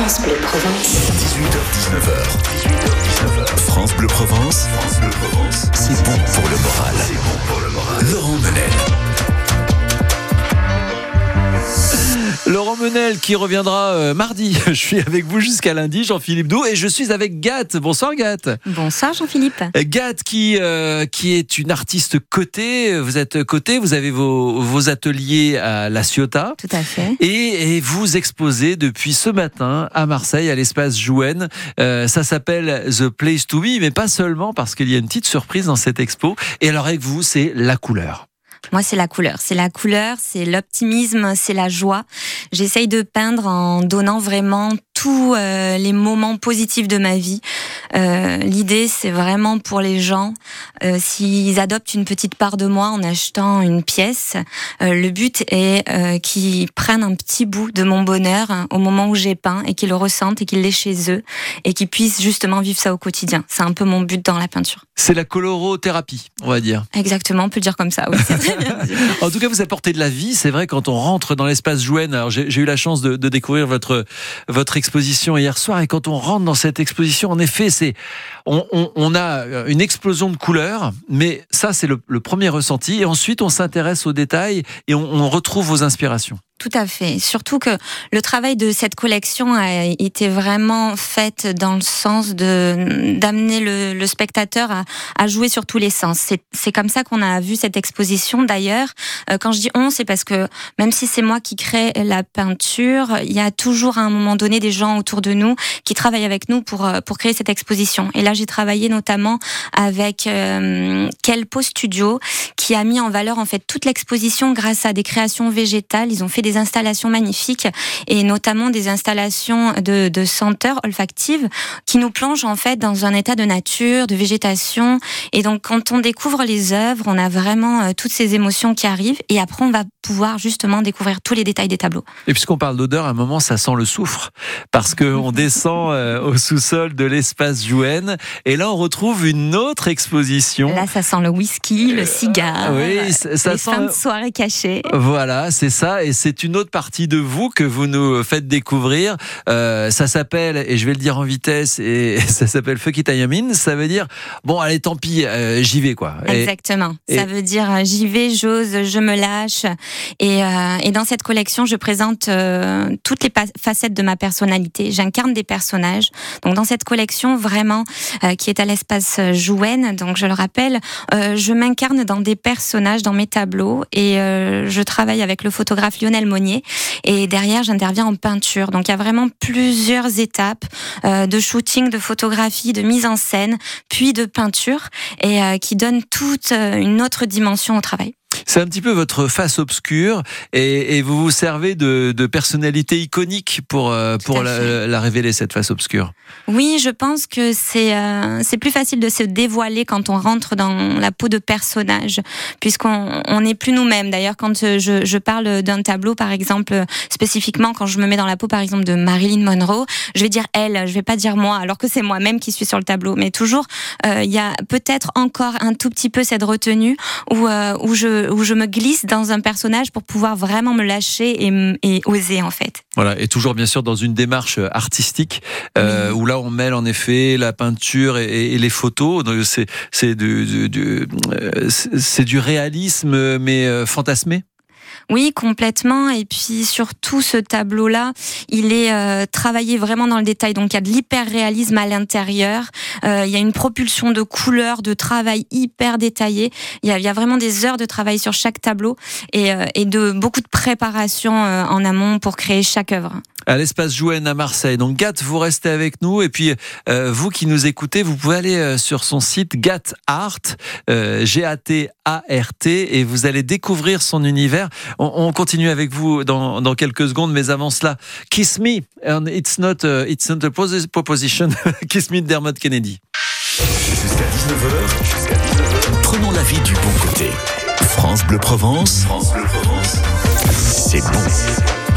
France Bleu Provence. 18h-19h. 18h-19h. France Bleu Provence. France Bleu Provence. C'est bon pour le moral. C'est bon pour le moral. Laurent Menel. Laurent Menel qui reviendra euh, mardi. Je suis avec vous jusqu'à lundi, Jean-Philippe Doux, et je suis avec Gat. Bonsoir Gat. Bonsoir Jean-Philippe. Euh, Gat qui, euh, qui est une artiste cotée. Vous êtes cotée, vous avez vos, vos ateliers à La Ciotat. Tout à fait. Et, et vous exposez depuis ce matin à Marseille, à l'espace Jouenne. Euh, ça s'appelle The Place to Be, mais pas seulement parce qu'il y a une petite surprise dans cette expo. Et alors avec vous, c'est la couleur. Moi, c'est la couleur. C'est la couleur, c'est l'optimisme, c'est la joie. J'essaye de peindre en donnant vraiment tous euh, les moments positifs de ma vie. Euh, L'idée, c'est vraiment pour les gens, euh, s'ils adoptent une petite part de moi en achetant une pièce, le but est qu'ils prennent un petit bout de mon bonheur hein, au moment où j'ai peint et qu'ils le ressentent et qu'ils l'aient chez eux et qu'ils puissent justement vivre ça au quotidien. C'est un peu mon but dans la peinture. C'est la colorothérapie, on va dire. Exactement, on peut le dire comme ça. Oui, très bien. En tout cas, vous apportez de la vie. C'est vrai quand on rentre dans l'espace Jouenne. Alors j'ai eu la chance de, de découvrir votre votre hier soir et quand on rentre dans cette exposition, en effet, c'est on, a une explosion de couleurs, mais ça c'est le, premier ressenti. Et ensuite, on s'intéresse aux détails et on retrouve vos inspirations. Tout à fait. Surtout que le travail de cette collection a été vraiment fait dans le sens de d'amener le, le spectateur à, à jouer sur tous les sens. C'est c'est comme ça qu'on a vu cette exposition. D'ailleurs, Euh, quand je dis on, c'est parce que même si c'est moi qui crée la peinture, il y a toujours à un moment donné des gens autour de nous qui travaillent avec nous pour euh, pour créer cette exposition. Et là, j'ai travaillé notamment avec euh, Kelpo Studio qui a mis en valeur en fait toute l'exposition grâce à des créations végétales. Ils ont fait des installations magnifiques et notamment des installations de, de senteurs olfactives qui nous plongent en fait dans un état de nature, de végétation. Et donc quand on découvre les œuvres, on a vraiment euh, toutes ces émotions qui arrivent et après on va pouvoir justement découvrir tous les détails des tableaux. Et puisqu'on parle d'odeur, à un moment, ça sent le soufre. Parce qu'on descend euh, au sous-sol de l'espace Jouenne. Et là, on retrouve une autre exposition. Là, ça sent le whisky, le cigare, oui, ça- ça les sent- fins de soirée cachées. Voilà, c'est ça. Et c'est une autre partie de vous que vous nous faites découvrir. Euh, ça s'appelle, et je vais le dire en vitesse, et ça s'appelle Fukitayamin. Ça veut dire, bon, allez, tant pis, euh, j'y vais, quoi. Et- Exactement. et- Ça veut dire euh, j'y vais, j'ose, je me lâche. Et, euh, et dans cette collection, je présente toutes les facettes de ma personnalité. J'incarne des personnages. Donc dans cette collection, vraiment, qui est à l'espace Jouenne, donc je le rappelle, je m'incarne dans des personnages, dans mes tableaux, et je travaille avec le photographe Lionel Et derrière, j'interviens en peinture. Donc il y a vraiment plusieurs étapes euh, de shooting, de photographie, de mise en scène, puis de peinture, et euh, qui donnent toute euh, une autre dimension au travail. C'est un petit peu votre face obscure et, et vous vous servez de, de personnalités iconiques pour, euh, pour la, révéler, cette face obscure. Oui, je pense que c'est euh, c'est plus facile de se dévoiler quand on rentre dans la peau de personnage, puisqu'on on n'est plus nous-mêmes. D'ailleurs, quand je, je parle d'un tableau, par exemple, spécifiquement, quand je me mets dans la peau, par exemple, de Marilyn Monroe, je vais dire elle, je vais pas dire moi, alors que c'est moi-même qui suis sur le tableau. Mais toujours, euh, il y a peut-être encore un tout petit peu cette retenue où, où, je, où je me glisse dans un personnage pour pouvoir vraiment me lâcher et, oser, en fait. Voilà, et toujours bien sûr dans une démarche artistique euh, où là on mêle en effet la peinture et, et les photos. Donc, C'est c'est du, du- du, euh, c'est du réalisme mais euh, fantasmé. Oui, complètement. Et puis surtout, ce tableau-là, il est euh, travaillé vraiment dans le détail. Donc il y a de l'hyper-réalisme à l'intérieur. Euh, il y a une propulsion de couleurs, de travail hyper détaillé. Il y a, il y a vraiment des heures de travail sur chaque tableau et, euh, et de beaucoup de préparation euh, en amont pour créer chaque œuvre. À l'espace Jouenne à Marseille. Donc Gat, vous restez avec nous et puis euh, vous qui nous écoutez, vous pouvez aller euh, sur son site Gat Art, euh, G-A-T-A-R-T et vous allez découvrir son univers. On, on continue avec vous dans, quelques secondes, mais avant cela, Kiss Me, it's not, uh, it's not a posi- proposition, Kiss Me de Dermot Kennedy. Jusqu'à 19h. Jusqu'à 19h. Prenons la vie du bon côté. France Bleu Provence. France Bleu Provence c'est bon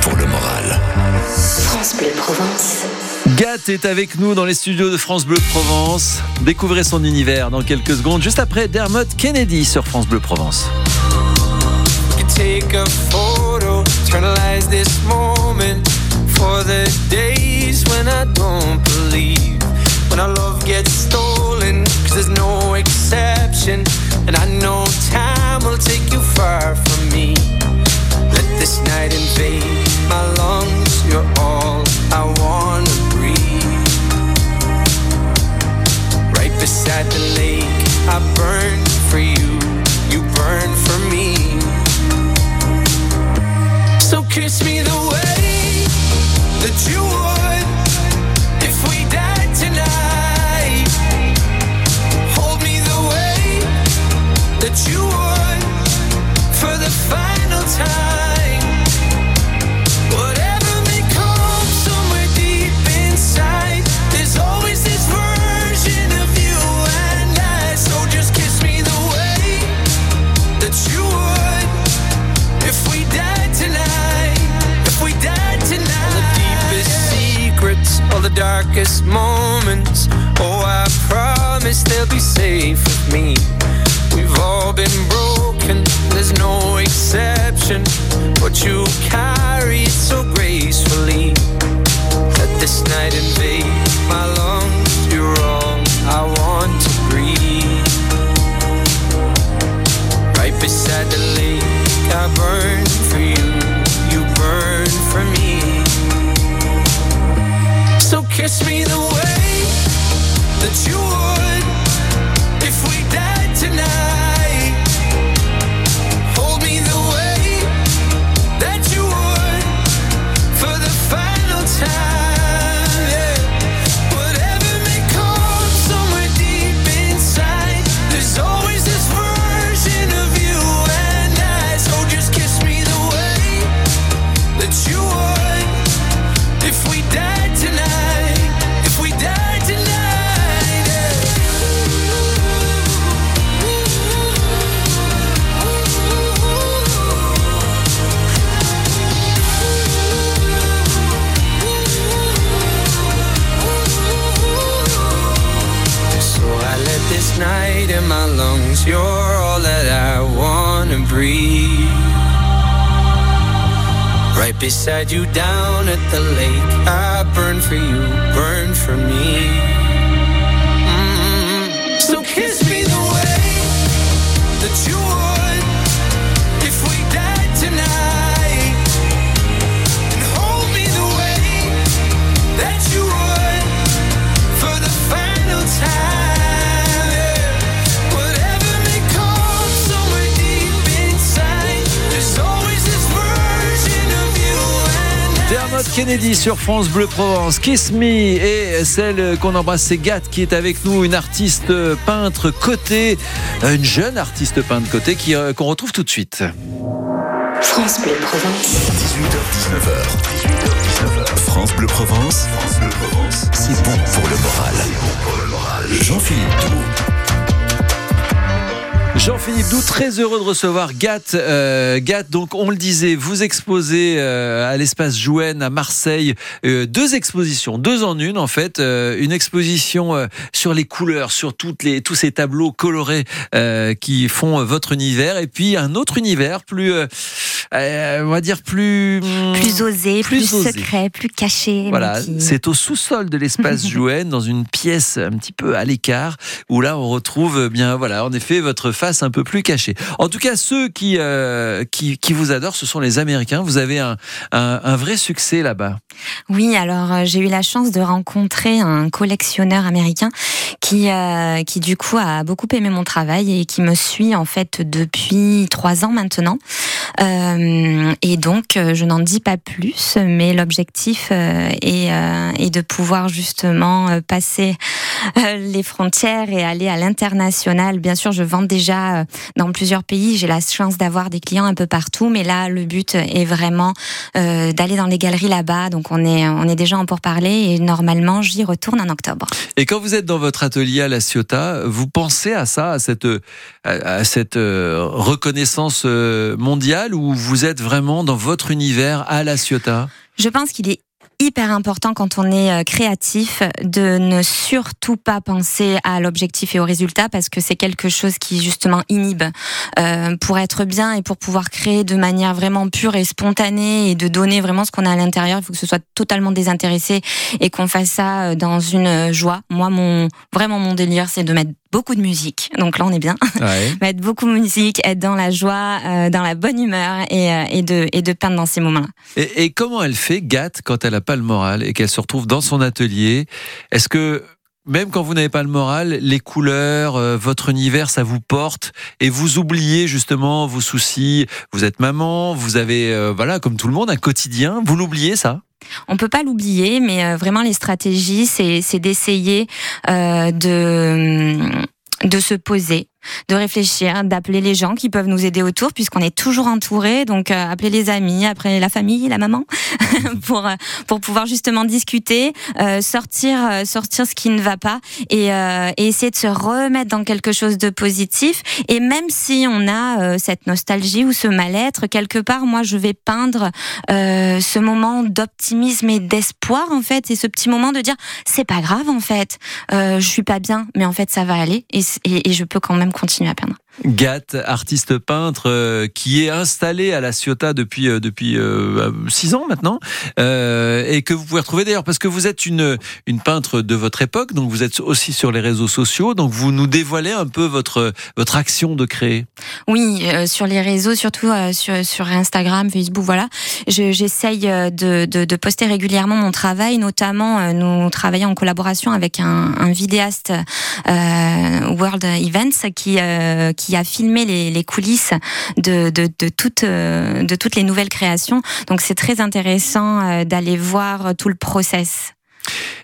pour le moral. France Bleu Provence. Gat est avec nous dans les studios de France Bleu Provence. Découvrez son univers dans quelques secondes, juste après Dermot Kennedy sur France Bleu Provence. when our love gets stolen, there's no exception. And I know time will take this night in vain, my lungs. You're all I wanna breathe. Right beside the lake, I burn for you. You burn for me. So kiss me the way. Beside you down at the lake. I burn for you, burn for me. Kennedy sur France Bleu Provence, Kiss Me et celle qu'on embrasse c'est Gat qui est avec nous, une artiste peintre côté, une jeune artiste peintre côté qui euh, qu'on retrouve tout de suite. France Bleu Provence. 18h, 19h. France Bleu Provence. France Bleu Provence. C'est bon pour le moral. Jean-Philippe Doux. Jean-Philippe Doux, très heureux de recevoir Gat. Euh, Gat, donc on le disait, vous exposez euh, à l'espace Jouenne à Marseille euh, deux expositions, deux en une en fait. Euh, une exposition sur les couleurs, sur toutes les, tous ces tableaux colorés qui font votre univers, et puis un autre univers plus, on va dire plus hum, Plus osé, Plus plus, osé. secret, plus caché. Voilà, qui- c'est au sous-sol de l'espace Jouenne, dans une pièce un petit peu à l'écart, où là on retrouve euh, bien, voilà, en effet, votre face un peu plus cachée. En tout cas, ceux qui euh, qui, qui vous adorent, ce sont les Américains. Vous avez un, un, vrai succès là-bas. Oui, alors euh, j'ai eu la chance de rencontrer un collectionneur américain qui, euh, qui du coup a beaucoup aimé mon travail et qui me suit en fait depuis trois ans maintenant. Et donc je n'en dis pas plus, mais l'objectif est, est de pouvoir justement passer les frontières et aller à l'international. Bien sûr, je vends déjà euh, dans plusieurs pays. J'ai la chance d'avoir des clients un peu partout, mais là le but est vraiment euh, d'aller dans les galeries là-bas. Donc on est on est déjà en pourparlers et normalement j'y retourne en octobre. Et quand vous êtes dans votre atelier à La Ciotat, vous pensez à ça, à cette, euh, à, cette euh, reconnaissance euh, mondiale, ou vous êtes vraiment dans votre univers à La Ciotat? Je pense qu'il est hyper important quand on est euh, créatif de ne surtout pas penser à l'objectif et au résultat parce que c'est quelque chose qui justement inhibe. Euh, pour être bien et pour pouvoir créer de manière vraiment pure et spontanée et de donner vraiment ce qu'on a à l'intérieur, il faut que ce soit totalement désintéressé et qu'on fasse ça euh, dans une euh, joie. Moi, mon vraiment mon délire, c'est de mettre beaucoup de musique. Donc là, on est bien. ouais. Mettre beaucoup de musique, être dans la joie, euh, dans la bonne humeur et, euh, et de et de peindre dans ces moments-là. Et, et comment elle fait, Gat, quand elle n'a pas le moral et qu'elle se retrouve dans son atelier? Est-ce que même quand vous n'avez pas le moral, les couleurs, euh, votre univers, ça vous porte et vous oubliez justement vos soucis? Vous êtes maman, vous avez, euh, voilà, comme tout le monde, un quotidien. Vous l'oubliez ça? On peut pas l'oublier, mais euh, vraiment les stratégies, c'est d'essayer euh, de de se poser de réfléchir, d'appeler les gens qui peuvent nous aider autour, puisqu'on est toujours entouré. Donc, euh, appeler les amis, après la famille, la maman, pour euh, pour pouvoir justement discuter, euh, sortir sortir ce qui ne va pas et, euh, et essayer de se remettre dans quelque chose de positif. Et même si on a cette nostalgie ou ce mal-être, quelque part, moi, je vais peindre ce moment d'optimisme et d'espoir en fait, et ce petit moment de dire c'est pas grave en fait, je suis pas bien, mais en fait ça va aller et, et je peux quand même continuer à peindre. Gat, artiste peintre euh, qui est installé à la Ciotat depuis euh, depuis euh, six ans maintenant et que vous pouvez retrouver d'ailleurs parce que vous êtes une une peintre de votre époque donc vous êtes aussi sur les réseaux sociaux donc vous nous dévoilez un peu votre votre action de créer. Oui, sur les réseaux, surtout sur, sur Instagram, Facebook, voilà. Je- J'essaye de, de, poster régulièrement mon travail, notamment nous travaillons en collaboration avec un, vidéaste World Events qui, euh, qui a filmé les, les coulisses de, de, de, toutes, euh, de toutes les nouvelles créations. Donc c'est très intéressant euh, d'aller voir tout le process.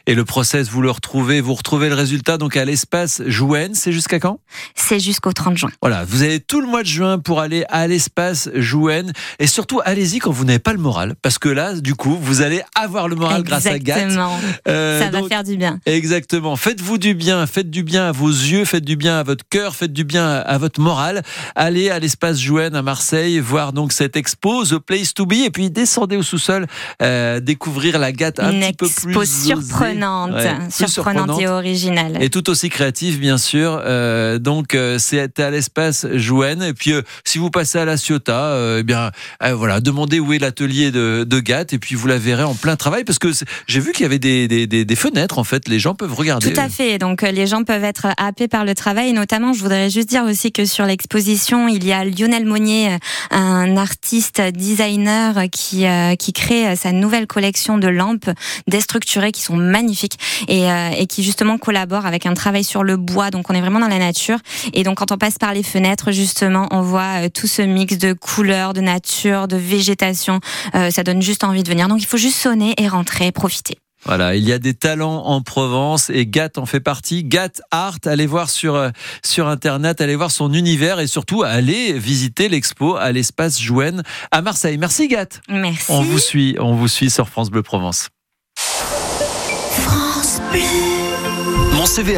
Et le process vous le retrouvez vous retrouvez le résultat donc à l'espace Jouen c'est jusqu'à quand? C'est jusqu'au 30 juin. Voilà, vous avez tout le mois de juin pour aller à l'espace Jouen et surtout allez-y quand vous n'avez pas le moral parce que là du coup vous allez avoir le moral grâce à Gat. Exactement. Euh, Ça va faire du bien. Exactement. Faites-vous du bien, faites du bien à vos yeux, faites du bien à votre cœur, faites du bien à votre morale. Allez à l'espace Jouen à Marseille, voir donc cette expo, The Place to Be, et puis descendez au sous-sol, euh, découvrir la gâte un Une petit peu plus. Surprenante, Ouais, surprenante et originale. et tout aussi créative, bien sûr. Euh, donc, euh, c'est à l'espace Jouen. Et puis, euh, si vous passez à la Ciotat, euh, eh bien, voilà, demandez où est l'atelier de, de Gat, et puis vous la verrez en plein travail, parce que j'ai vu qu'il y avait des, des, des- des fenêtres, en fait, les gens peuvent regarder. Tout à fait. Donc les gens peuvent être happés par le travail. Et notamment, je voudrais juste dire aussi que sur l'exposition, il y a Lionel Monnier, un artiste designer qui qui crée sa nouvelle collection de lampes déstructurées qui sont magnifiques et, euh, et qui justement collabore avec un travail sur le bois. Donc on est vraiment dans la nature. Et donc quand on passe par les fenêtres, justement, on voit euh, tout ce mix de couleurs, de nature, de végétation. Euh, ça donne juste envie de venir. Donc il faut juste sonner et rentrer, profiter. Voilà, il y a des talents en Provence et Gat en fait partie. Gat Art, allez voir sur, sur Internet, allez voir son univers et surtout allez visiter l'expo à l'espace Jouen à Marseille. Merci Gat. Merci. On vous suit, on vous suit sur France Bleu Provence. Mon CV a